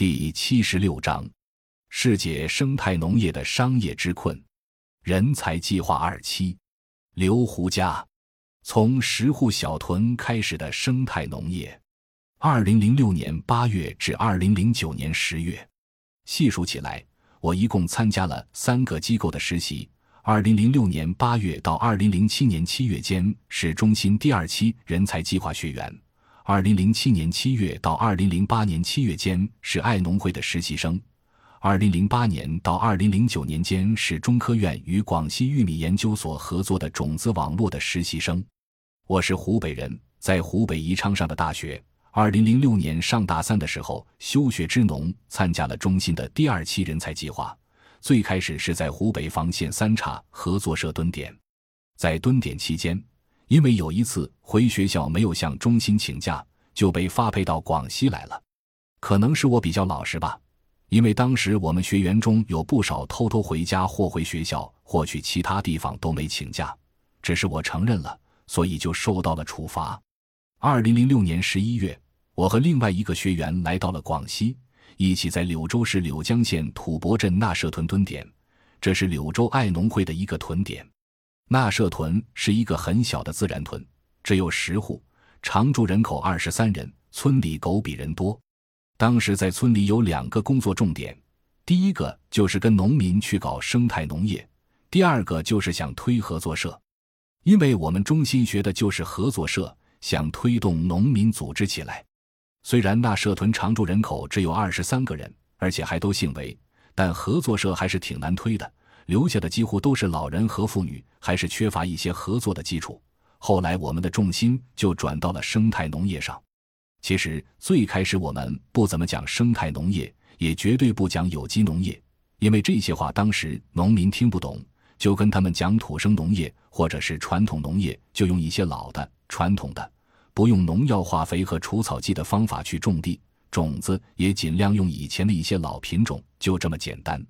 第七十六章：世界生态农业的商业之困。人才计划二期，刘胡家，从十户小屯开始的生态农业。二零零六年八月至二零零九年十月，细数起来，我一共参加了三个机构的实习。二零零六年八月到二零零七年七月间是中心第二期人才计划学员，二零零七年七月到二零零八年七月间是爱农会的实习生，二零零八年到二零零九年间是中科院与广西玉米研究所合作的种子网络的实习生。我是湖北人，在湖北宜昌上的大学。二零零六年上大三的时候休学支农，参加了中心的第二期人才计划。最开始是在湖北房县三岔合作社蹲点，在蹲点期间，因为有一次回学校没有向中心请假，就被发配到广西来了。可能是我比较老实吧，因为当时我们学员中有不少偷偷回家或回学校或去其他地方都没请假，只是我承认了，所以就受到了处罚。二零零六年十一月，我和另外一个学员来到了广西。一起在柳州市柳江县土博镇纳社屯蹲点，这是柳州爱农会的一个屯点。那社屯是一个很小的自然屯，只有十户，常住人口二十三人，村里狗比人多。当时在村里有两个工作重点，第一个就是跟农民去搞生态农业，第二个就是想推合作社。因为我们中心学的就是合作社，想推动农民组织起来。虽然那社屯常住人口只有二十三个人，而且还都姓韦，但合作社还是挺难推的。留下的几乎都是老人和妇女，还是缺乏一些合作的基础。后来我们的重心就转到了生态农业上。其实最开始我们不怎么讲生态农业，也绝对不讲有机农业，因为这些话当时农民听不懂。就跟他们讲土生农业或者是传统农业，就用一些老的传统的。不用农药、化肥和除草剂的方法去种地，种子也尽量用以前的一些老品种，就这么简单。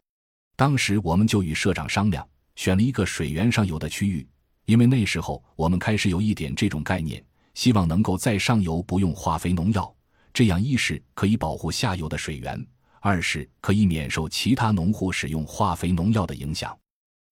当时我们就与社长商量，选了一个水源上游的区域，因为那时候我们开始有一点这种概念，希望能够在上游不用化肥、农药，这样一是可以保护下游的水源，二是可以免受其他农户使用化肥、农药的影响。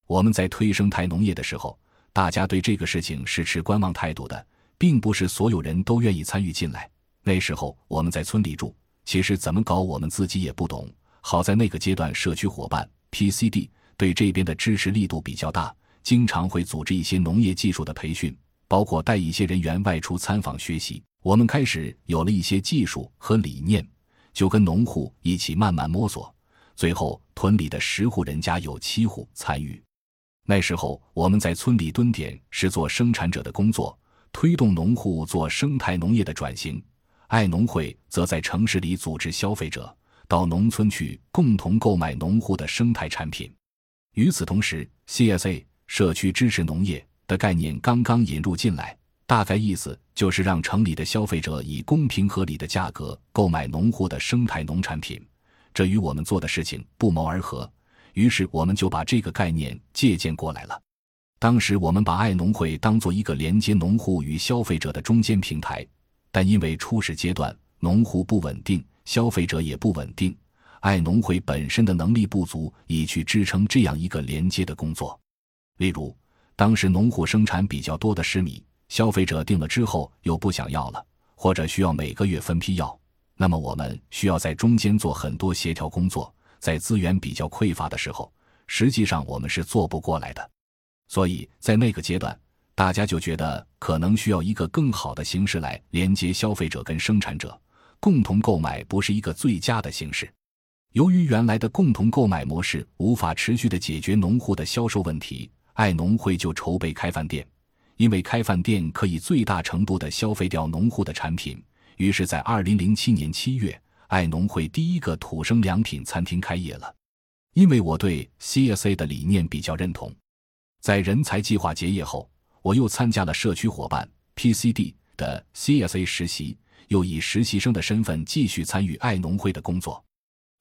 我们在推生态农业的时候，大家对这个事情是持观望态度的。并不是所有人都愿意参与进来。那时候我们在村里住，其实怎么搞我们自己也不懂。好在那个阶段，社区伙伴 PCD 对这边的支持力度比较大，经常会组织一些农业技术的培训，包括带一些人员外出参访学习。我们开始有了一些技术和理念，就跟农户一起慢慢摸索。最后屯里的十户人家有七户参与。那时候我们在村里蹲点是做生产者的工作。推动农户做生态农业的转型，爱农会则在城市里组织消费者到农村去共同购买农户的生态产品。与此同时，CSA 社区支持农业的概念刚刚引入进来，大概意思就是让城里的消费者以公平合理的价格购买农户的生态农产品。这与我们做的事情不谋而合，于是我们就把这个概念借鉴过来了。当时我们把爱农会当做一个连接农户与消费者的中间平台，但因为初始阶段农户不稳定，消费者也不稳定，爱农会本身的能力不足以去支撑这样一个连接的工作。例如，当时农户生产比较多的湿米，消费者订了之后又不想要了，或者需要每个月分批要，那么我们需要在中间做很多协调工作，在资源比较匮乏的时候，实际上我们是做不过来的。所以在那个阶段，大家就觉得可能需要一个更好的形式来连接消费者跟生产者，共同购买不是一个最佳的形式。由于原来的共同购买模式无法持续的解决农户的销售问题，爱农会就筹备开饭店，因为开饭店可以最大程度的消费掉农户的产品。于是，在二零零七年七月，爱农会第一个土生良品餐厅开业了。因为我对 CSA 的理念比较认同。在人才计划结业后，我又参加了社区伙伴 PCD 的 CSA 实习，又以实习生的身份继续参与爱农会的工作。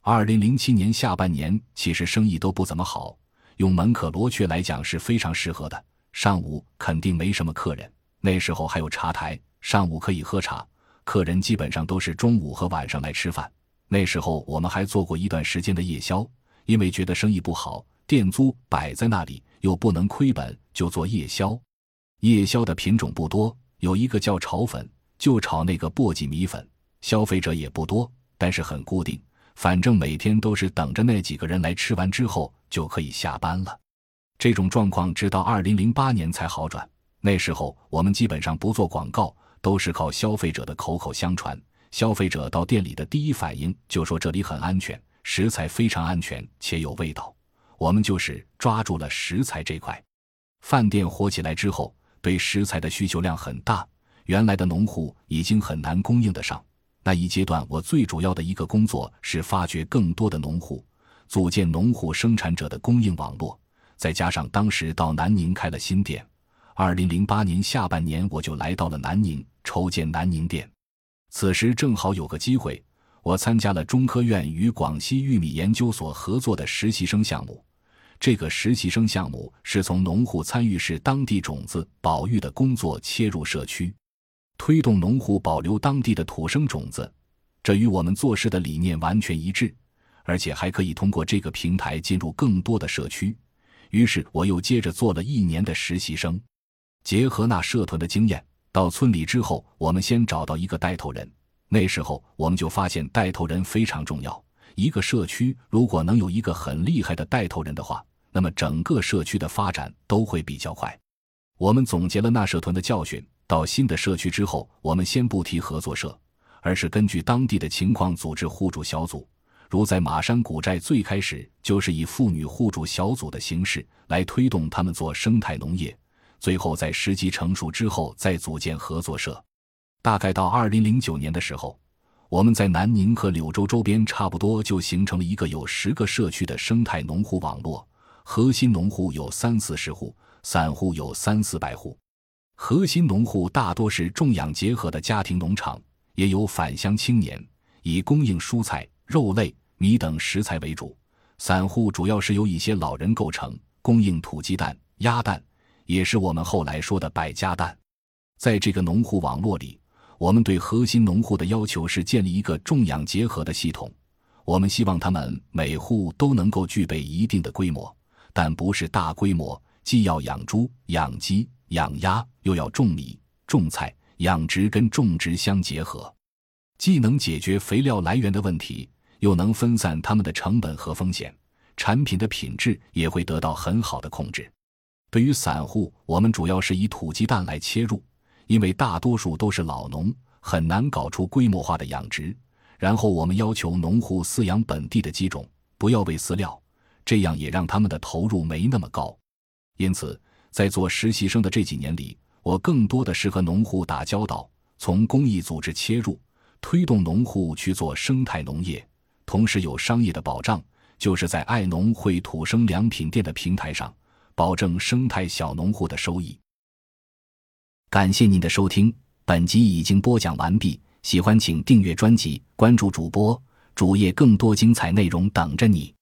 二零零七年下半年，其实生意都不怎么好。用门可罗雀来讲是非常适合的。上午肯定没什么客人，那时候还有茶台，上午可以喝茶。客人基本上都是中午和晚上来吃饭。那时候我们还做过一段时间的夜宵，因为觉得生意不好，店租摆在那里又不能亏本，就做夜宵。夜宵的品种不多，有一个叫炒粉，就炒那个簸箕米粉。消费者也不多，但是很固定，反正每天都是等着那几个人来吃完之后就可以下班了。这种状况直到二零零八年才好转。那时候我们基本上不做广告，都是靠消费者的口口相传。消费者到店里的第一反应就说这里很安全，食材非常安全且有味道。我们就是抓住了食材这块。饭店火起来之后，对食材的需求量很大，原来的农户已经很难供应得上。那一阶段，我最主要的一个工作是发掘更多的农户，组建农户生产者的供应网络。再加上当时到南宁开了新店，二零零八年下半年我就来到了南宁，筹建南宁店。此时正好有个机会，我参加了中科院与广西玉米研究所合作的实习生项目。这个实习生项目是从农户参与式当地种子保育的工作切入社区，推动农户保留当地的土生种子。这与我们做事的理念完全一致，而且还可以通过这个平台进入更多的社区。于是我又接着做了一年的实习生，结合那社团的经验。到村里之后，我们先找到一个带头人。那时候我们就发现带头人非常重要。一个社区如果能有一个很厉害的带头人的话，那么整个社区的发展都会比较快。我们总结了那社团的教训，到新的社区之后，我们先不提合作社，而是根据当地的情况组织互助小组。如在马山古寨，最开始就是以妇女互助小组的形式来推动他们做生态农业。最后，在时机成熟之后，再组建合作社。大概到二零零九年的时候，我们在南宁和柳州周边差不多就形成了一个有十个社区的生态农户网络。核心农户有三四十户，散户有三四百户。核心农户大多是种养结合的家庭农场，也有返乡青年，以供应蔬菜、肉类、米等食材为主。散户主要是由一些老人构成，供应土鸡蛋、鸭蛋。也是我们后来说的百家蛋，在这个农户网络里，我们对核心农户的要求是建立一个种养结合的系统。我们希望他们每户都能够具备一定的规模，但不是大规模，既要养猪、养鸡、养鸭，又要种米、种菜，养殖跟种植相结合，既能解决肥料来源的问题，又能分散他们的成本和风险，产品的品质也会得到很好的控制。对于散户，我们主要是以土鸡蛋来切入，因为大多数都是老农，很难搞出规模化的养殖。然后我们要求农户饲养本地的鸡种，不要喂饲料，这样也让他们的投入没那么高。因此，在做实习生的这几年里，我更多的是和农户打交道，从公益组织切入，推动农户去做生态农业，同时有商业的保障，就是在爱农会土生良品店的平台上。保证生态小农户的收益。感谢您的收听，本集已经播讲完毕。喜欢请订阅专辑，关注主播主页，更多精彩内容等着你。